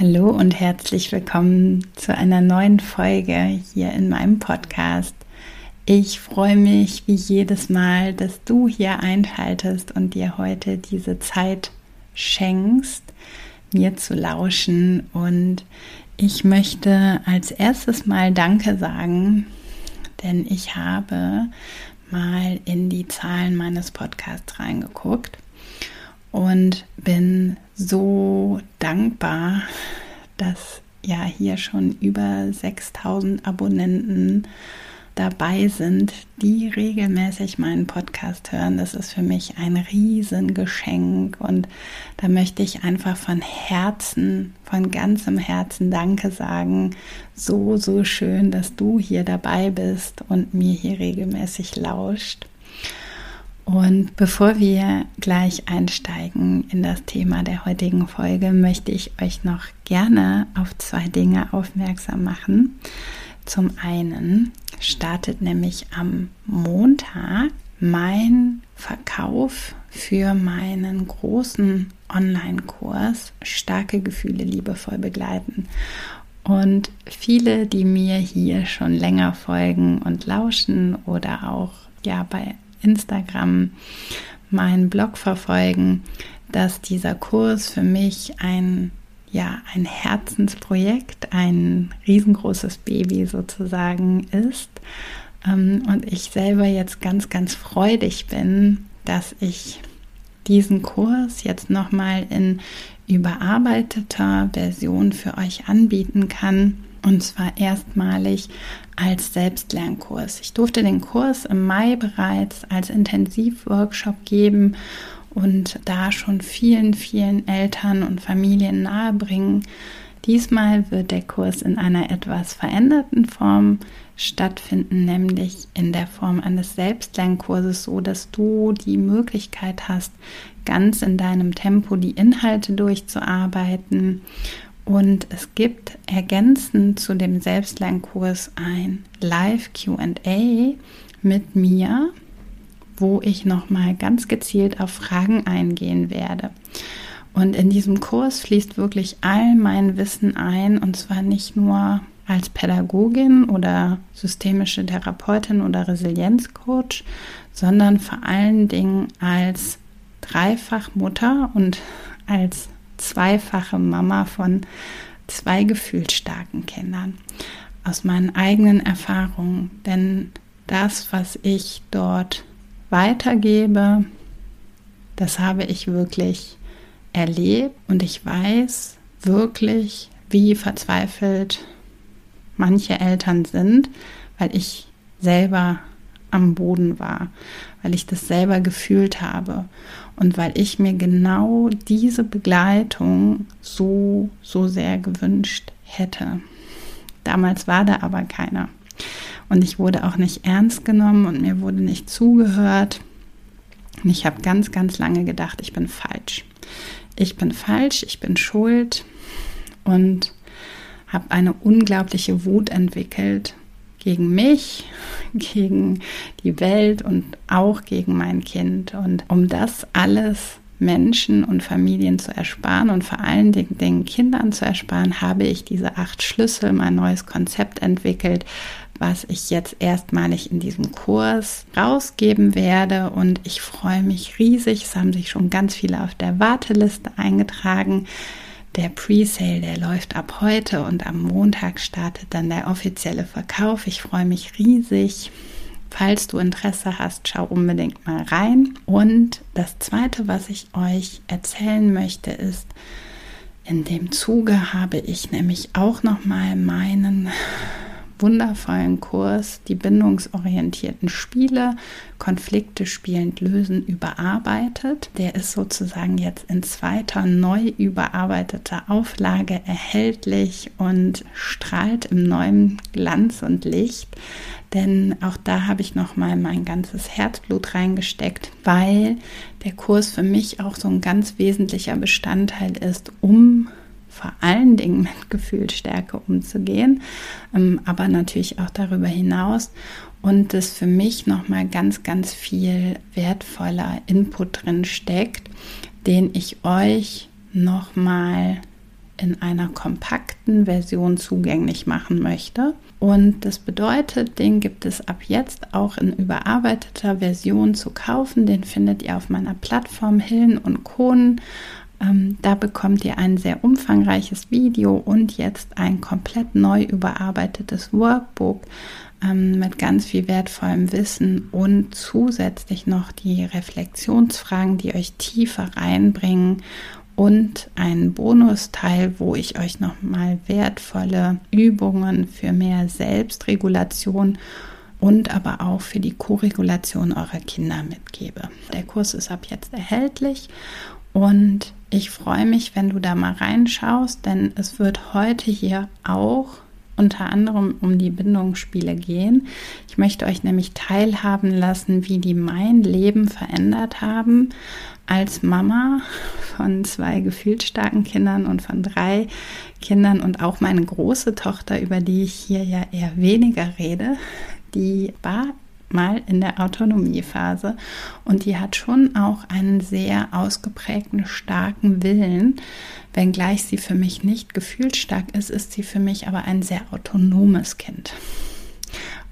Hallo und herzlich willkommen zu einer neuen Folge hier in meinem Podcast. Ich freue mich wie jedes Mal, dass du hier einschaltest und dir heute diese Zeit schenkst, mir zu lauschen. Und ich möchte als erstes mal Danke sagen, denn ich habe mal in die Zahlen meines Podcasts reingeguckt und bin so dankbar, dass ja hier schon über 6000 Abonnenten dabei sind, die regelmäßig meinen Podcast hören. Das ist für mich ein Riesengeschenk und da möchte ich einfach von Herzen, von ganzem Herzen Danke sagen. So, so schön, dass du hier dabei bist und mir hier regelmäßig lauscht. Und bevor wir gleich einsteigen in das Thema der heutigen Folge, möchte ich euch noch gerne auf zwei Dinge aufmerksam machen. Zum einen startet nämlich am Montag mein Verkauf für meinen großen Online-Kurs Starke Gefühle liebevoll begleiten. Und viele, die mir hier schon länger folgen und lauschen oder auch ja bei Instagram meinen Blog verfolgen, dass dieser Kurs für mich ein ja, ein Herzensprojekt, ein riesengroßes Baby sozusagen ist. Ähm, und ich selber jetzt ganz, ganz freudig bin, dass ich diesen Kurs jetzt nochmal in überarbeiteter Version für euch anbieten kann. Und zwar erstmalig als Selbstlernkurs. Ich durfte den Kurs im Mai bereits als Intensivworkshop geben und da schon vielen, vielen Eltern und Familien nahebringen. Diesmal wird der Kurs in einer etwas veränderten Form stattfinden, nämlich in der Form eines Selbstlernkurses, so dass du die Möglichkeit hast, ganz in deinem Tempo die Inhalte durchzuarbeiten und es gibt ergänzend zu dem Selbstlernkurs ein Live QA mit mir, wo ich nochmal ganz gezielt auf Fragen eingehen werde. Und in diesem Kurs fließt wirklich all mein Wissen ein und zwar nicht nur als Pädagogin oder systemische Therapeutin oder Resilienzcoach, sondern vor allen Dingen als Dreifachmutter und als zweifache Mama von zwei gefühlsstarken Kindern. Aus meinen eigenen Erfahrungen. Denn das, was ich dort weitergebe, das habe ich wirklich erlebt und ich weiß wirklich, wie verzweifelt manche Eltern sind, weil ich selber am Boden war, weil ich das selber gefühlt habe und weil ich mir genau diese Begleitung so, so sehr gewünscht hätte. Damals war da aber keiner. Und ich wurde auch nicht ernst genommen und mir wurde nicht zugehört. Und ich habe ganz, ganz lange gedacht, ich bin falsch. Ich bin falsch, ich bin schuld und habe eine unglaubliche Wut entwickelt gegen mich, gegen die Welt und auch gegen mein Kind. Und um das alles Menschen und Familien zu ersparen und vor allen Dingen den Kindern zu ersparen, habe ich diese acht Schlüssel, mein neues Konzept entwickelt, was ich jetzt erstmalig in diesem Kurs rausgeben werde. Und ich freue mich riesig. Es haben sich schon ganz viele auf der Warteliste eingetragen. Der Presale, der läuft ab heute und am Montag startet dann der offizielle Verkauf. Ich freue mich riesig. Falls du Interesse hast, schau unbedingt mal rein. Und das Zweite, was ich euch erzählen möchte, ist, in dem Zuge habe ich nämlich auch noch mal meinen wundervollen Kurs Die bindungsorientierten Spiele, Konflikte spielend lösen, überarbeitet. Der ist sozusagen jetzt in zweiter, neu überarbeiteter Auflage erhältlich und strahlt im neuen Glanz und Licht. Denn auch da habe ich nochmal mein ganzes Herzblut reingesteckt, weil der Kurs für mich auch so ein ganz wesentlicher Bestandteil ist, um vor allen Dingen mit Gefühlsstärke umzugehen, ähm, aber natürlich auch darüber hinaus. Und es für mich nochmal ganz, ganz viel wertvoller Input drin steckt, den ich euch nochmal in einer kompakten Version zugänglich machen möchte. Und das bedeutet, den gibt es ab jetzt auch in überarbeiteter Version zu kaufen. Den findet ihr auf meiner Plattform Hillen und Kohlen ähm, da bekommt ihr ein sehr umfangreiches Video und jetzt ein komplett neu überarbeitetes Workbook ähm, mit ganz viel wertvollem Wissen und zusätzlich noch die Reflexionsfragen, die euch tiefer reinbringen und einen Bonusteil, wo ich euch nochmal wertvolle Übungen für mehr Selbstregulation und aber auch für die Koregulation eurer Kinder mitgebe. Der Kurs ist ab jetzt erhältlich und ich freue mich, wenn du da mal reinschaust, denn es wird heute hier auch unter anderem um die Bindungsspiele gehen. Ich möchte euch nämlich teilhaben lassen, wie die mein Leben verändert haben als Mama von zwei gefühlsstarken Kindern und von drei Kindern und auch meine große Tochter, über die ich hier ja eher weniger rede, die war mal in der Autonomiephase und die hat schon auch einen sehr ausgeprägten, starken Willen. Wenngleich sie für mich nicht gefühlsstark ist, ist sie für mich aber ein sehr autonomes Kind.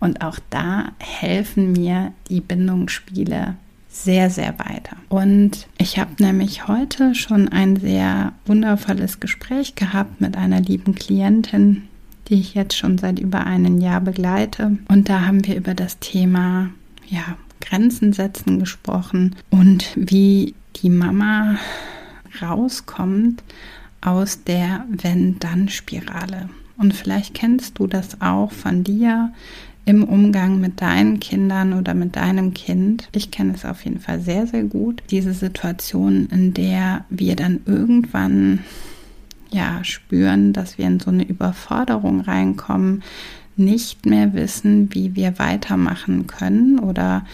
Und auch da helfen mir die Bindungsspiele sehr, sehr weiter. Und ich habe nämlich heute schon ein sehr wundervolles Gespräch gehabt mit einer lieben Klientin, die ich jetzt schon seit über einem Jahr begleite. Und da haben wir über das Thema ja, Grenzen setzen gesprochen und wie die Mama rauskommt aus der Wenn-Dann-Spirale. Und vielleicht kennst du das auch von dir im Umgang mit deinen Kindern oder mit deinem Kind. Ich kenne es auf jeden Fall sehr, sehr gut. Diese Situation, in der wir dann irgendwann ja, spüren, dass wir in so eine Überforderung reinkommen, nicht mehr wissen, wie wir weitermachen können oder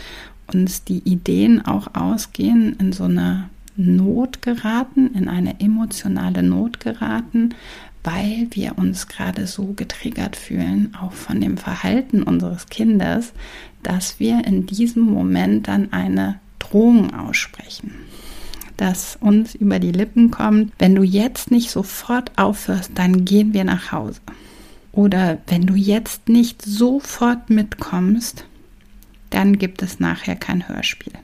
uns die Ideen auch ausgehen, in so eine Not geraten, in eine emotionale Not geraten, weil wir uns gerade so getriggert fühlen, auch von dem Verhalten unseres Kindes, dass wir in diesem Moment dann eine Drohung aussprechen das uns über die Lippen kommt, wenn du jetzt nicht sofort aufhörst, dann gehen wir nach Hause. Oder wenn du jetzt nicht sofort mitkommst, dann gibt es nachher kein Hörspiel.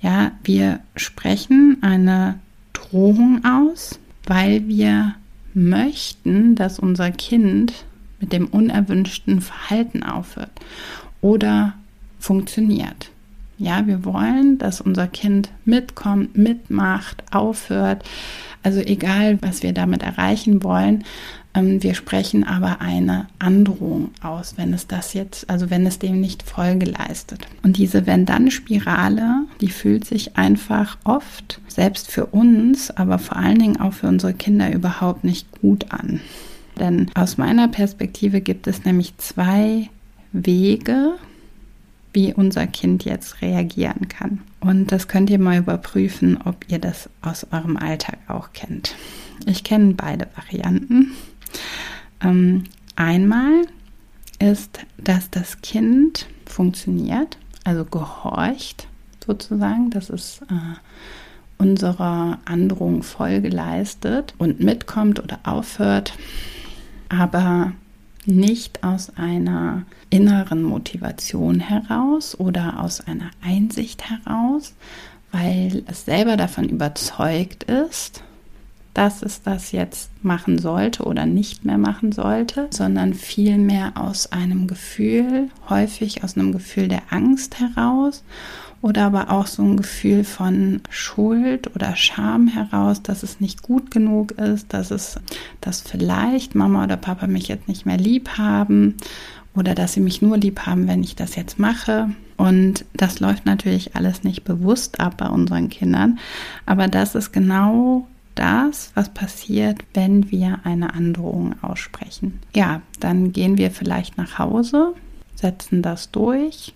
Ja, wir sprechen eine Drohung aus, weil wir möchten, dass unser Kind mit dem unerwünschten Verhalten aufhört oder funktioniert. Ja, wir wollen, dass unser Kind mitkommt, mitmacht, aufhört. Also egal, was wir damit erreichen wollen. Ähm, wir sprechen aber eine Androhung aus, wenn es das jetzt, also wenn es dem nicht Folge leistet. Und diese Wenn-Dann-Spirale, die fühlt sich einfach oft, selbst für uns, aber vor allen Dingen auch für unsere Kinder überhaupt nicht gut an. Denn aus meiner Perspektive gibt es nämlich zwei Wege, wie unser Kind jetzt reagieren kann. Und das könnt ihr mal überprüfen, ob ihr das aus eurem Alltag auch kennt. Ich kenne beide Varianten. Ähm, einmal ist, dass das Kind funktioniert, also gehorcht sozusagen, dass es äh, unserer Androhung Folge leistet und mitkommt oder aufhört, aber nicht aus einer inneren Motivation heraus oder aus einer Einsicht heraus, weil es selber davon überzeugt ist, dass es das jetzt machen sollte oder nicht mehr machen sollte, sondern vielmehr aus einem Gefühl, häufig aus einem Gefühl der Angst heraus oder aber auch so ein Gefühl von Schuld oder Scham heraus, dass es nicht gut genug ist, dass es, dass vielleicht Mama oder Papa mich jetzt nicht mehr lieb haben oder dass sie mich nur lieb haben, wenn ich das jetzt mache. Und das läuft natürlich alles nicht bewusst ab bei unseren Kindern, aber das ist genau das, was passiert, wenn wir eine Androhung aussprechen. Ja, dann gehen wir vielleicht nach Hause, setzen das durch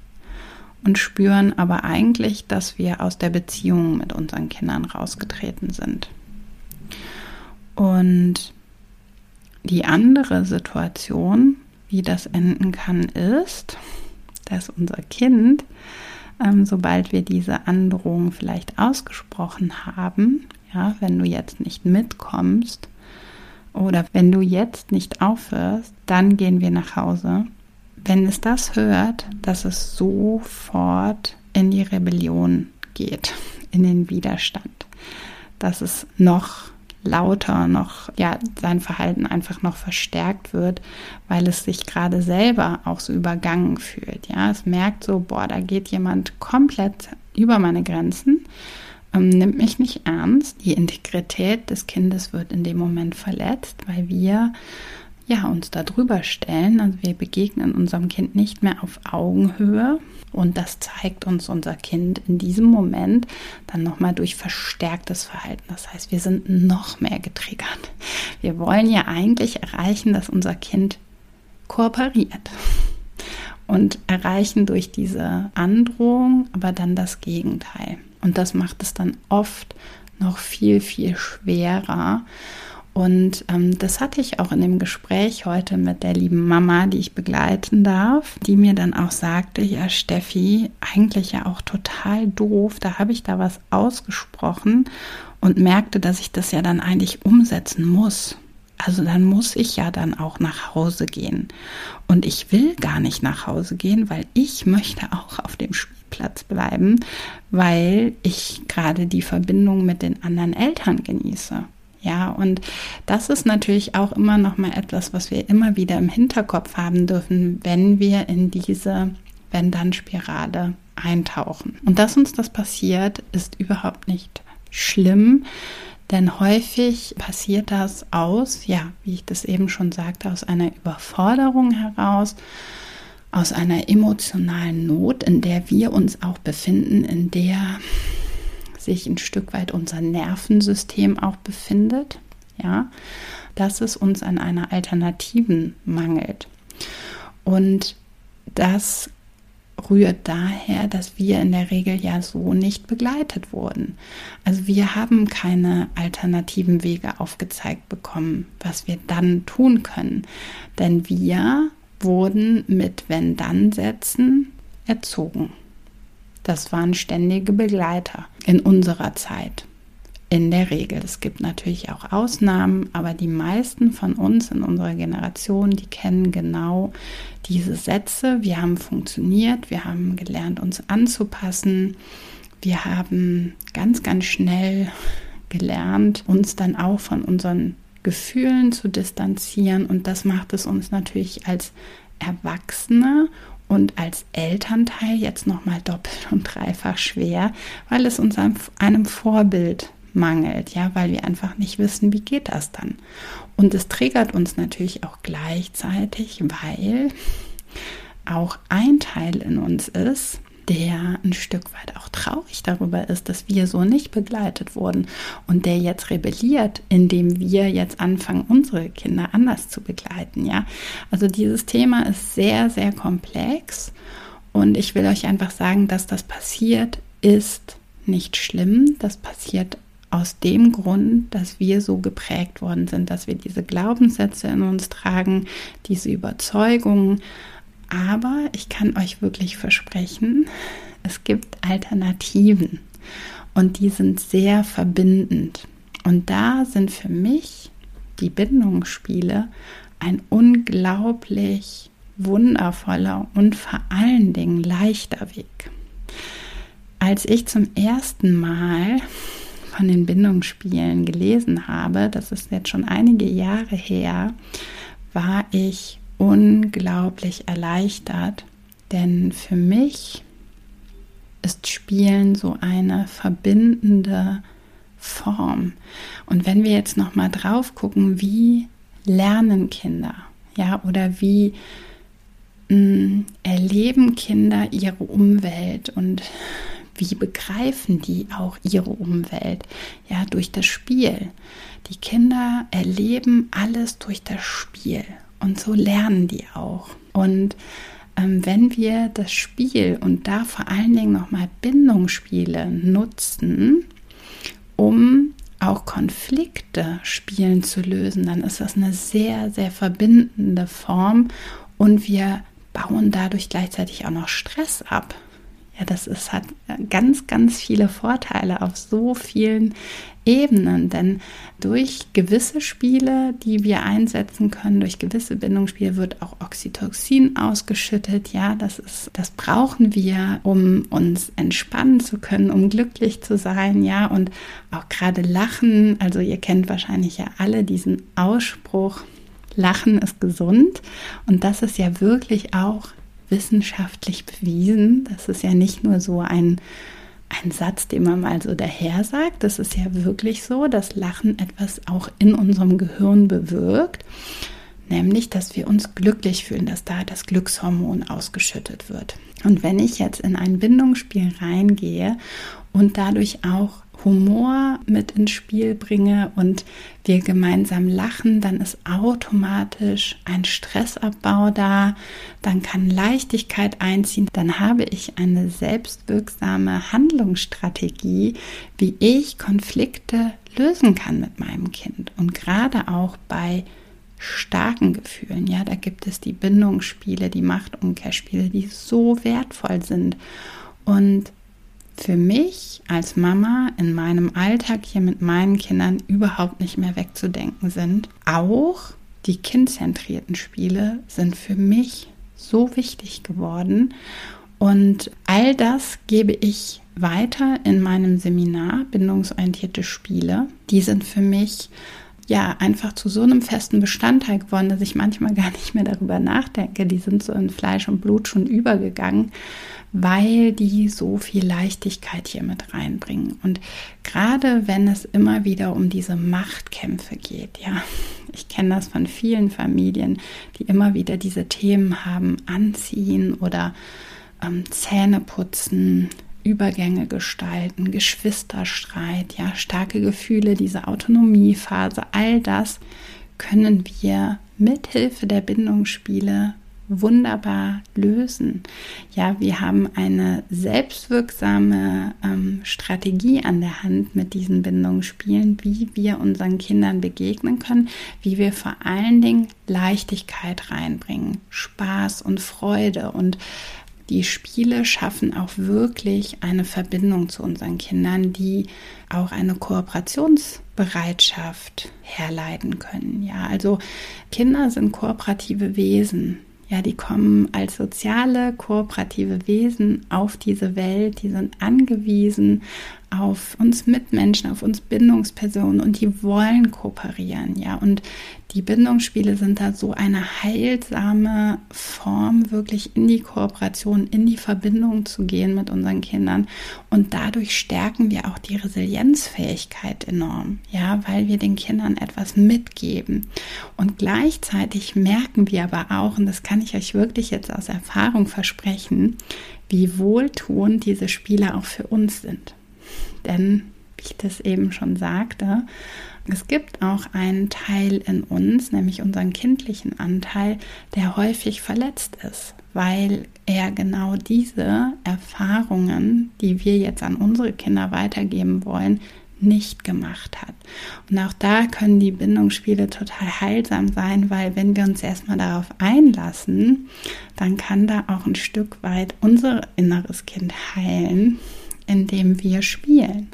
und spüren aber eigentlich, dass wir aus der Beziehung mit unseren Kindern rausgetreten sind. Und die andere Situation, wie das enden kann, ist, dass unser Kind, ähm, sobald wir diese Androhung vielleicht ausgesprochen haben, ja, wenn du jetzt nicht mitkommst oder wenn du jetzt nicht aufhörst, dann gehen wir nach Hause. Wenn es das hört, dass es sofort in die Rebellion geht, in den Widerstand, dass es noch lauter noch, ja, sein Verhalten einfach noch verstärkt wird, weil es sich gerade selber auch so übergangen fühlt. Ja, es merkt so, boah, da geht jemand komplett über meine Grenzen, ähm, nimmt mich nicht ernst. Die Integrität des Kindes wird in dem Moment verletzt, weil wir ja, uns da drüber stellen. Also wir begegnen unserem Kind nicht mehr auf Augenhöhe und das zeigt uns unser Kind in diesem Moment dann nochmal durch verstärktes Verhalten. Das heißt, wir sind noch mehr getriggert. Wir wollen ja eigentlich erreichen, dass unser Kind kooperiert und erreichen durch diese Androhung aber dann das Gegenteil. Und das macht es dann oft noch viel, viel schwerer. Und ähm, das hatte ich auch in dem Gespräch heute mit der lieben Mama, die ich begleiten darf, die mir dann auch sagte, ja Steffi, eigentlich ja auch total doof, da habe ich da was ausgesprochen und merkte, dass ich das ja dann eigentlich umsetzen muss. Also dann muss ich ja dann auch nach Hause gehen. Und ich will gar nicht nach Hause gehen, weil ich möchte auch auf dem Spielplatz bleiben, weil ich gerade die Verbindung mit den anderen Eltern genieße. Ja, und das ist natürlich auch immer noch mal etwas, was wir immer wieder im Hinterkopf haben dürfen, wenn wir in diese Wenn-Dann-Spirale eintauchen. Und dass uns das passiert, ist überhaupt nicht schlimm, denn häufig passiert das aus, ja, wie ich das eben schon sagte, aus einer Überforderung heraus, aus einer emotionalen Not, in der wir uns auch befinden, in der sich ein Stück weit unser Nervensystem auch befindet, ja, dass es uns an einer Alternativen mangelt. Und das rührt daher, dass wir in der Regel ja so nicht begleitet wurden. Also wir haben keine alternativen Wege aufgezeigt bekommen, was wir dann tun können. Denn wir wurden mit Wenn-Dann-Sätzen erzogen. Das waren ständige Begleiter in unserer Zeit. In der Regel. Es gibt natürlich auch Ausnahmen, aber die meisten von uns in unserer Generation, die kennen genau diese Sätze. Wir haben funktioniert, wir haben gelernt, uns anzupassen. Wir haben ganz, ganz schnell gelernt, uns dann auch von unseren Gefühlen zu distanzieren. Und das macht es uns natürlich als Erwachsene und als Elternteil jetzt nochmal doppelt und dreifach schwer, weil es uns einem Vorbild mangelt, ja, weil wir einfach nicht wissen, wie geht das dann. Und es triggert uns natürlich auch gleichzeitig, weil auch ein Teil in uns ist, der ein Stück weit auch traurig darüber ist, dass wir so nicht begleitet wurden und der jetzt rebelliert, indem wir jetzt anfangen, unsere Kinder anders zu begleiten. Ja, also dieses Thema ist sehr, sehr komplex und ich will euch einfach sagen, dass das passiert, ist nicht schlimm. Das passiert aus dem Grund, dass wir so geprägt worden sind, dass wir diese Glaubenssätze in uns tragen, diese Überzeugungen, aber ich kann euch wirklich versprechen, es gibt Alternativen und die sind sehr verbindend. Und da sind für mich die Bindungsspiele ein unglaublich wundervoller und vor allen Dingen leichter Weg. Als ich zum ersten Mal von den Bindungsspielen gelesen habe, das ist jetzt schon einige Jahre her, war ich unglaublich erleichtert, denn für mich ist Spielen so eine verbindende Form. Und wenn wir jetzt noch mal drauf gucken, wie lernen Kinder, ja, oder wie mh, mm, erleben Kinder ihre Umwelt und wie begreifen die auch ihre Umwelt? Ja, durch das Spiel. Die Kinder erleben alles durch das Spiel und so lernen die auch. Und ähm, wenn wir das Spiel und da vor allen Dingen nochmal Bindungsspiele nutzen, um auch Konflikte spielen zu lösen, dann ist das eine sehr, sehr verbindende Form und wir bauen dadurch gleichzeitig auch noch Stress ab. Ja, das ist, hat ganz, ganz viele Vorteile auf so vielen Ebenen, denn durch gewisse Spiele, die wir einsetzen können, durch gewisse Bindungsspiele wird auch Oxytocin ausgeschüttet. Ja, das ist, das brauchen wir, um uns entspannen zu können, um glücklich zu sein. Ja, und auch gerade Lachen. Also ihr kennt wahrscheinlich ja alle diesen Ausspruch. Lachen ist gesund. Und das ist ja wirklich auch wissenschaftlich bewiesen. Das ist ja nicht nur so ein, ein Satz, den man mal so daher sagt. Das ist ja wirklich so, dass Lachen etwas auch in unserem Gehirn bewirkt. Nämlich, dass wir uns glücklich fühlen, dass da das Glückshormon ausgeschüttet wird. Und wenn ich jetzt in ein Bindungsspiel reingehe und dadurch auch Humor mit ins Spiel bringe und wir gemeinsam lachen, dann ist automatisch ein Stressabbau da, dann kann Leichtigkeit einziehen, dann habe ich eine selbstwirksame Handlungsstrategie, wie ich Konflikte lösen kann mit meinem Kind und gerade auch bei starken Gefühlen. Ja, da gibt es die Bindungsspiele, die Machtumkehrspiele, die so wertvoll sind. Und für mich als Mama in meinem Alltag hier mit meinen Kindern überhaupt nicht mehr wegzudenken sind. Auch die kindzentrierten Spiele sind für mich so wichtig geworden. Und all das gebe ich weiter in meinem Seminar Bindungsorientierte Spiele. Die sind für mich ja einfach zu so einem festen Bestandteil geworden, dass ich manchmal gar nicht mehr darüber nachdenke. Die sind so in Fleisch und Blut schon übergegangen weil die so viel Leichtigkeit hier mit reinbringen. Und gerade wenn es immer wieder um diese Machtkämpfe geht, ja, ich kenne das von vielen Familien, die immer wieder diese Themen haben, anziehen oder ähm, Zähne putzen, Übergänge gestalten, Geschwisterstreit, ja, starke Gefühle, diese Autonomiephase, all das können wir mithilfe der Bindungsspiele wunderbar lösen. Ja, wir haben eine selbstwirksame ähm, Strategie an der Hand mit diesen Bindungsspielen, wie wir unseren Kindern begegnen können, wie wir vor allen Dingen Leichtigkeit reinbringen, Spaß und Freude und die Spiele schaffen auch wirklich eine Verbindung zu unseren Kindern, die auch eine Kooperationsbereitschaft herleiten können. Ja, also Kinder sind kooperative Wesen. Ja, die kommen als soziale, kooperative Wesen auf diese Welt, die sind angewiesen auf uns Mitmenschen, auf uns Bindungspersonen und die wollen kooperieren, ja. Und die Bindungsspiele sind da so eine heilsame Form, wirklich in die Kooperation, in die Verbindung zu gehen mit unseren Kindern. Und dadurch stärken wir auch die Resilienzfähigkeit enorm, ja, weil wir den Kindern etwas mitgeben. Und gleichzeitig merken wir aber auch, und das kann ich euch wirklich jetzt aus Erfahrung versprechen, wie wohltuend diese Spiele auch für uns sind. Denn, wie ich das eben schon sagte, es gibt auch einen Teil in uns, nämlich unseren kindlichen Anteil, der häufig verletzt ist, weil er genau diese Erfahrungen, die wir jetzt an unsere Kinder weitergeben wollen, nicht gemacht hat. Und auch da können die Bindungsspiele total heilsam sein, weil wenn wir uns erstmal darauf einlassen, dann kann da auch ein Stück weit unser inneres Kind heilen, indem wir spielen.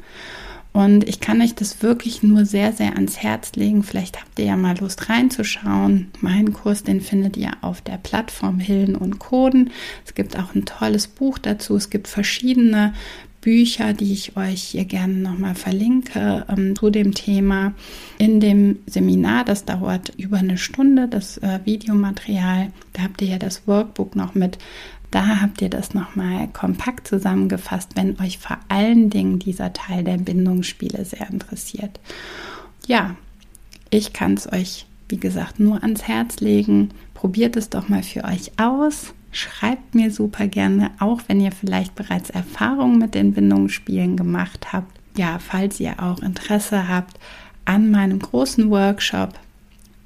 Und ich kann euch das wirklich nur sehr, sehr ans Herz legen. Vielleicht habt ihr ja mal Lust reinzuschauen. Meinen Kurs, den findet ihr auf der Plattform Hilden und Coden. Es gibt auch ein tolles Buch dazu. Es gibt verschiedene Bücher, die ich euch hier gerne nochmal verlinke ähm, zu dem Thema. In dem Seminar, das dauert über eine Stunde, das äh, Videomaterial, da habt ihr ja das Workbook noch mit. Da habt ihr das nochmal kompakt zusammengefasst, wenn euch vor allen Dingen dieser Teil der Bindungsspiele sehr interessiert. Ja, ich kann es euch, wie gesagt, nur ans Herz legen. Probiert es doch mal für euch aus. Schreibt mir super gerne, auch wenn ihr vielleicht bereits Erfahrungen mit den Bindungsspielen gemacht habt. Ja, falls ihr auch Interesse habt an meinem großen Workshop,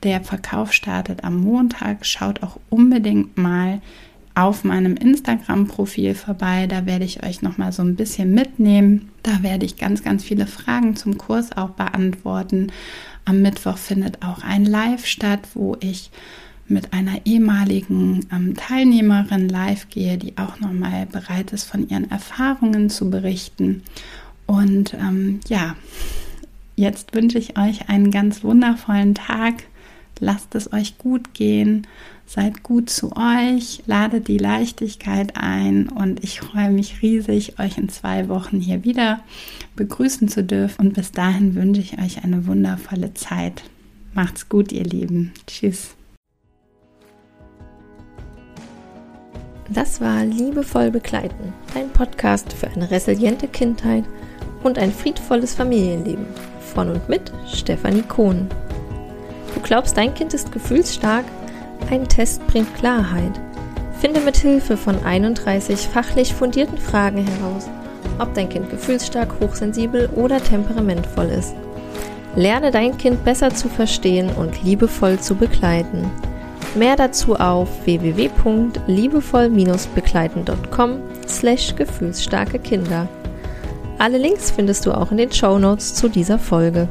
der Verkauf startet am Montag, schaut auch unbedingt mal auf meinem Instagram-Profil vorbei. Da werde ich euch noch mal so ein bisschen mitnehmen. Da werde ich ganz, ganz viele Fragen zum Kurs auch beantworten. Am Mittwoch findet auch ein Live statt, wo ich mit einer ehemaligen ähm, Teilnehmerin live gehe, die auch nochmal bereit ist, von ihren Erfahrungen zu berichten. Und ähm, ja, jetzt wünsche ich euch einen ganz wundervollen Tag. Lasst es euch gut gehen. Seid gut zu euch, ladet die Leichtigkeit ein und ich freue mich riesig, euch in zwei Wochen hier wieder begrüßen zu dürfen. Und bis dahin wünsche ich euch eine wundervolle Zeit. Macht's gut, ihr Lieben. Tschüss. Das war Liebevoll begleiten, dein Podcast für eine resiliente Kindheit und ein friedvolles Familienleben. Von und mit Stefanie Kohn. Du glaubst, dein Kind ist gefühlsstark? Ein Test bringt Klarheit. Finde mit Hilfe von 31 fachlich fundierten Fragen heraus, ob dein Kind gefühlsstark, hochsensibel oder temperamentvoll ist. Lerne dein Kind besser zu verstehen und liebevoll zu begleiten. Mehr dazu auf www.liebevoll-begleiten.com slash gefühlsstarke Kinder. Alle Links findest du auch in den Show Notes zu dieser Folge.